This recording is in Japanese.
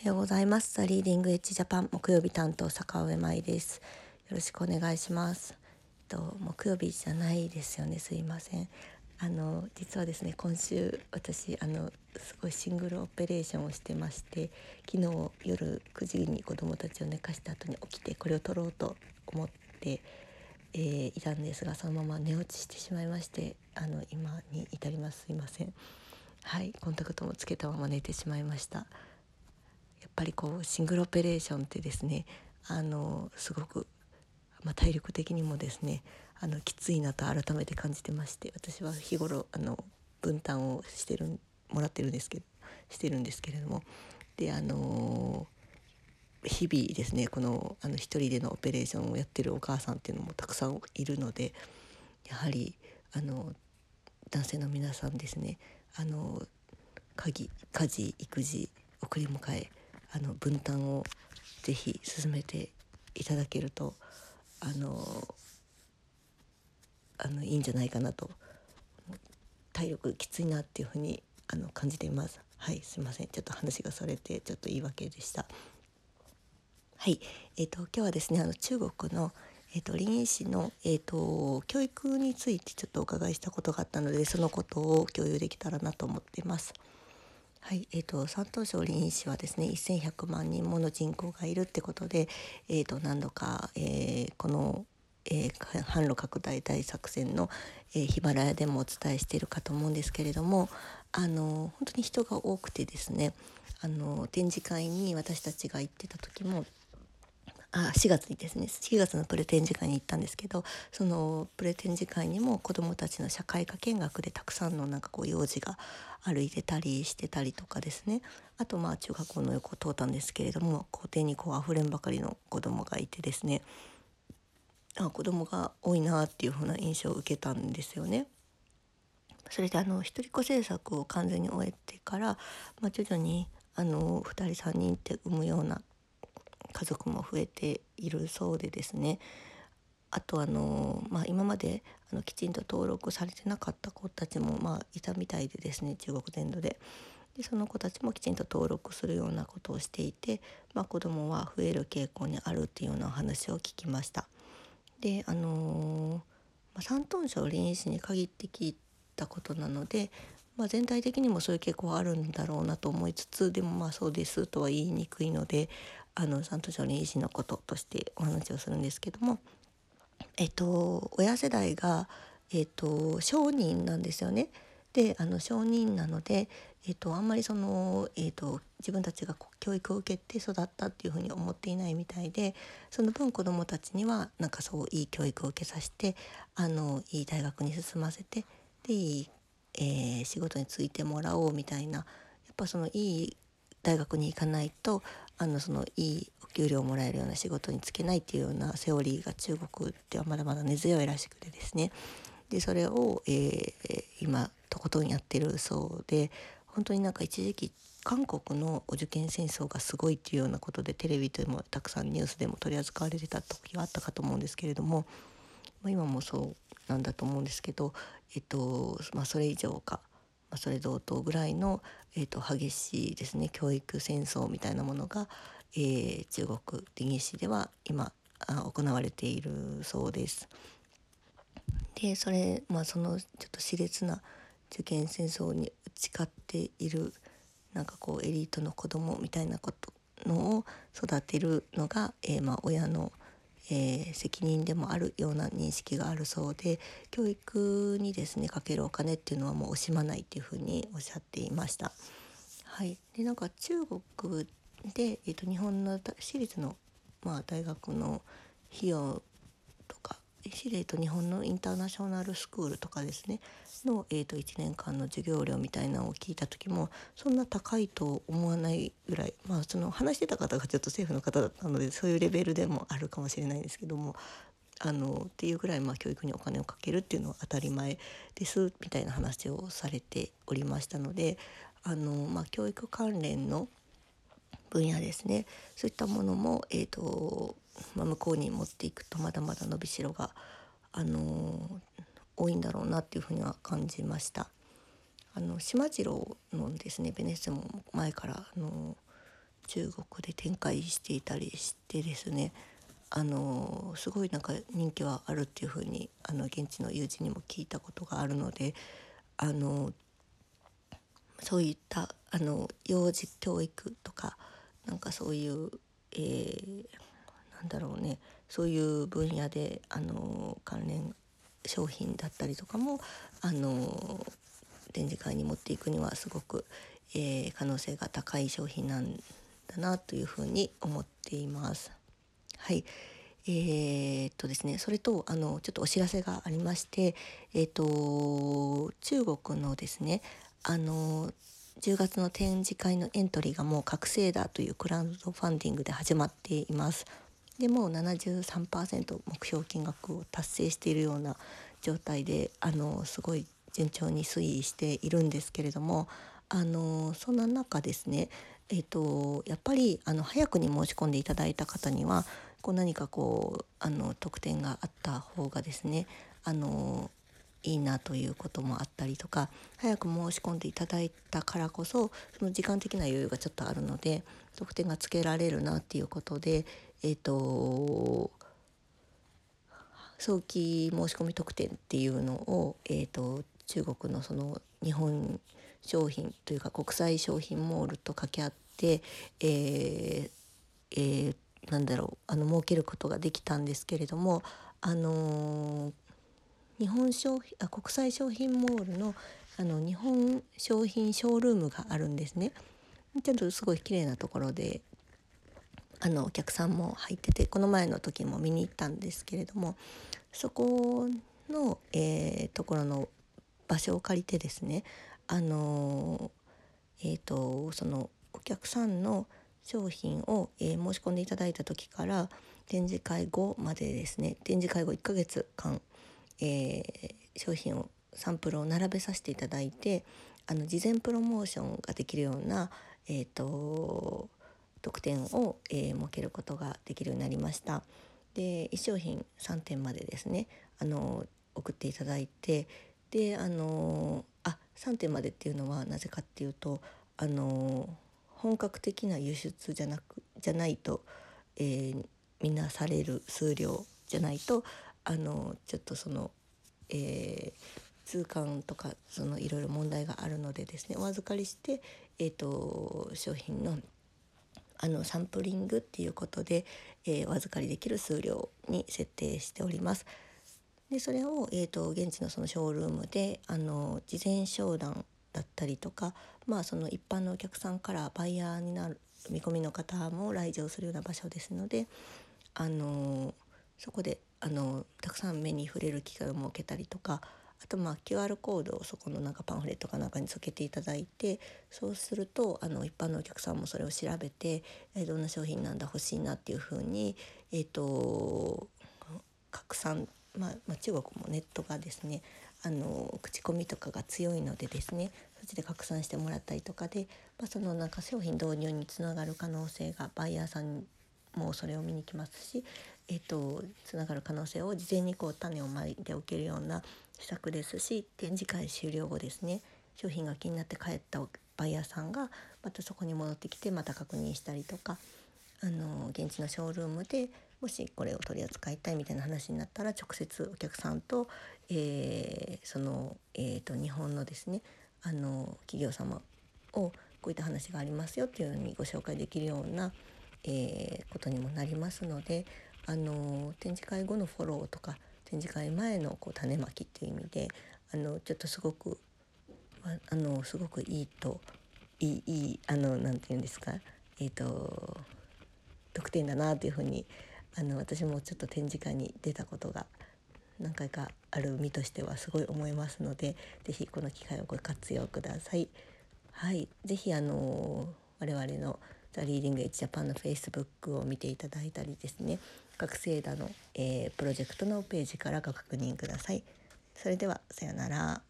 おはようございます。ザリーディングエッジジャパン木曜日担当坂上舞です。よろしくお願いします。と木曜日じゃないですよね。すいません。あの実はですね今週私あのすごいシングルオペレーションをしてまして昨日夜9時に子供たちを寝かした後に起きてこれを撮ろうと思って、えー、いたんですがそのまま寝落ちしてしまいましてあの今に至りますすいません。はいコンタクトもつけたまま寝てしまいました。っぱりこうシングルオペレーションってですねあのすごく、まあ、体力的にもですねあのきついなと改めて感じてまして私は日頃あの分担をしてるもらってるんですけどしてるんですけれどもであの日々ですねこのあの一人でのオペレーションをやってるお母さんっていうのもたくさんいるのでやはりあの男性の皆さんですねあの家事家事育児送り迎えあの分担をぜひ進めていただけるとあのあのいいんじゃないかなと体力きついなっていうふうにあの感じています。はいすいませんちょっと話がそれてちょっと言い訳でした。はいえーと、今日はですねあの中国のえーと、林医師の、えーと教育についてちょっとお伺いしたことがあったのでそのことを共有できたらなと思っています。はい、えーと、山東省林市はですね1100万人もの人口がいるってことで、えーと、何度か、えー、この、えー、販路拡大大作戦の、えー、ヒマラヤでもお伝えしているかと思うんですけれどもあの本当に人が多くてですねあの展示会に私たちが行ってた時もあ4月にですね4月のプレ展示会に行ったんですけどそのプレ展示会にも子どもたちの社会科見学でたくさんのなんかこう幼児が歩いてたりしてたりとかですねあとまあ中学校の横を通ったんですけれども校庭にこう溢れんばかりの子どもがいてですねあ子どもが多いなっていうふうな印象を受けたんですよね。それであの一人っ子政策を完全に終えてから、まあ、徐々にあの2人3人って産むような家族も増えているそうでですねあとあの、まあ、今まであのきちんと登録されてなかった子たちもまあいたみたいでですね中国全土で。でその子たちもきちんと登録するようなことをしていて、まあ、子どもは増える傾向にあるっていうようなお話を聞きました。であのー、まあ、山東省臨市に限って聞いたことなので、まあ、全体的にもそういう傾向はあるんだろうなと思いつつでもまあそうですとは言いにくいのであの山東省臨市のこととしてお話をするんですけどもえっと親世代が、えっと、商人なんですよね。であの商人なので、えっと、あんまりその、えっと、自分たちが教育を受けて育ったっていうふうに思っていないみたいでその分子どもたちにはなんかそういい教育を受けさせてあのいい大学に進ませてでいい、えー、仕事に就いてもらおうみたいなやっぱそのいい大学に行かないとあのそのいいお給料をもらえるような仕事に就けないっていうようなセオリーが中国ではまだまだ根強いらしくてですね。でそれを、えー、今とことんやってるそうで本当になんか一時期韓国のお受験戦争がすごいっていうようなことでテレビでもたくさんニュースでも取り扱われてた時があったかと思うんですけれども、まあ、今もそうなんだと思うんですけど、えっとまあ、それ以上か。まあ、それ同等ぐらいの、えーと、激しいですね教育戦争みたいなものが、えー、中国林市では今あ行われているそうです。でそれまあそのちょっと熾烈な受験戦争に打ち勝っているなんかこうエリートの子供みたいなことのを育てるのが、えー、まあ親のえー、責任でもあるような認識があるそうで教育にですねかけるお金っていうのはもう惜しまないっていうふうにおっしゃっていました。はい、でなんか中国で、えーと、日本の私立の、まあ、大学の費用とか私立と日本のインターナショナルスクールとかですねの、えー、と1年間の授業料みたいなのを聞いた時もそんな高いと思わないぐらいまあその話してた方がちょっと政府の方だったのでそういうレベルでもあるかもしれないんですけどもあのっていうぐらいまあ教育にお金をかけるっていうのは当たり前ですみたいな話をされておりましたのであの、まあ、教育関連の分野ですねそういったものも、えーとまあ、向こうに持っていくとまだまだ伸びしろが、あの多いんだろうなっていうふうには感じました。あの島次郎のですねベネッセも前からあの中国で展開していたりしてですねあのすごいなんか人気はあるっていうふうにあの現地の友人にも聞いたことがあるのであのそういったあの幼児教育とかなんかそういう、えー、なんだろうねそういう分野であの関連商品だったりとかもあの展示会に持っていくにはすごく、えー、可能性が高い商品なんだなというふうに思っています。はい。えー、っとですね、それとあのちょっとお知らせがありまして、えー、っと中国のですね、あの10月の展示会のエントリーがもう覚醒だというクラウドファンディングで始まっています。でもう73%目標金額を達成しているような状態であのすごい順調に推移しているんですけれどもあのそんな中ですねえーと、やっぱりあの早くに申し込んでいただいた方にはこう何かこうあの特典があった方がですねあのいいなということもあったりとか早く申し込んでいただいたからこそその時間的な余裕がちょっとあるので特典がつけられるなっていうことでえっ、ー、と早期申し込み特典っていうのを、えーと中国のその日本商品というか国際商品モールと掛け合って、えーえー、なんだろうあの設けることができたんですけれども、あのー、日本商品あ国際商品モールのあの日本商品ショールームがあるんですね。ちゃんとすごい綺麗なところであのお客さんも入っててこの前の時も見に行ったんですけれどもそこの、えー、ところの場所を借りてですねあのえーと、そのお客さんの商品を、えー、申し込んでいただいた時から展示会後までですね展示会後1ヶ月間、えー、商品をサンプルを並べさせていただいてあの事前プロモーションができるような、えーと、特典を、えー、設けることができるようになりました。で1商品3点までですねあの送っていただいてであのあ3点までっていうのはなぜかっていうとあの本格的な輸出じゃなくじゃないと、えー、みなされる数量じゃないとあのちょっとその、えー、通関とかそのいろいろ問題があるのでですねお預かりして、えーと、商品のあのサンプリングっていうことで、えー、お預かりできる数量に設定しております。でそれを、えーと、現地のそのショールームであの事前商談だったりとか、まあ、その一般のお客さんからバイヤーになる見込みの方も来場するような場所ですのであのそこであのたくさん目に触れる機会を設けたりとかあとまあ QR コードをそこのなんかパンフレットかなんかにつけていただいてそうするとあの一般のお客さんもそれを調べて、えどんな商品なんだ欲しいなっていうふうに、えーと拡散まあ、まあ、中国もネットがですねあの口コミとかが強いのでですねそっちで拡散してもらったりとかで、まあ、そのなんか商品導入につながる可能性がバイヤーさんもそれを見に来ますし、えーと、つながる可能性を事前にこう種をまいておけるような施策ですし展示会終了後ですね商品が気になって帰ったバイヤーさんがまたそこに戻ってきてまた確認したりとかあの現地のショールームでもしこれを取り扱いたいみたいな話になったら直接お客さんと、えー、その、えーと、日本のですねあの企業様をこういった話がありますよっていうのにご紹介できるような、えー、ことにもなりますのであの展示会後のフォローとか展示会前のこう種まきっていう意味であのちょっとすごくあのすごくいいといいいいあのなんて言うんですかえっ、ー、と特典だなというふうにあの私もちょっと展示会に出たことが何回かある身としてはすごい思いますので是非この機会をご活用ください。はい、是非あの我々のザ・リーディング・エッジ・ジャパンのフェイスブックを見ていただいたりですね学生だの、えー、プロジェクトのページからご確認ください。それではさようなら。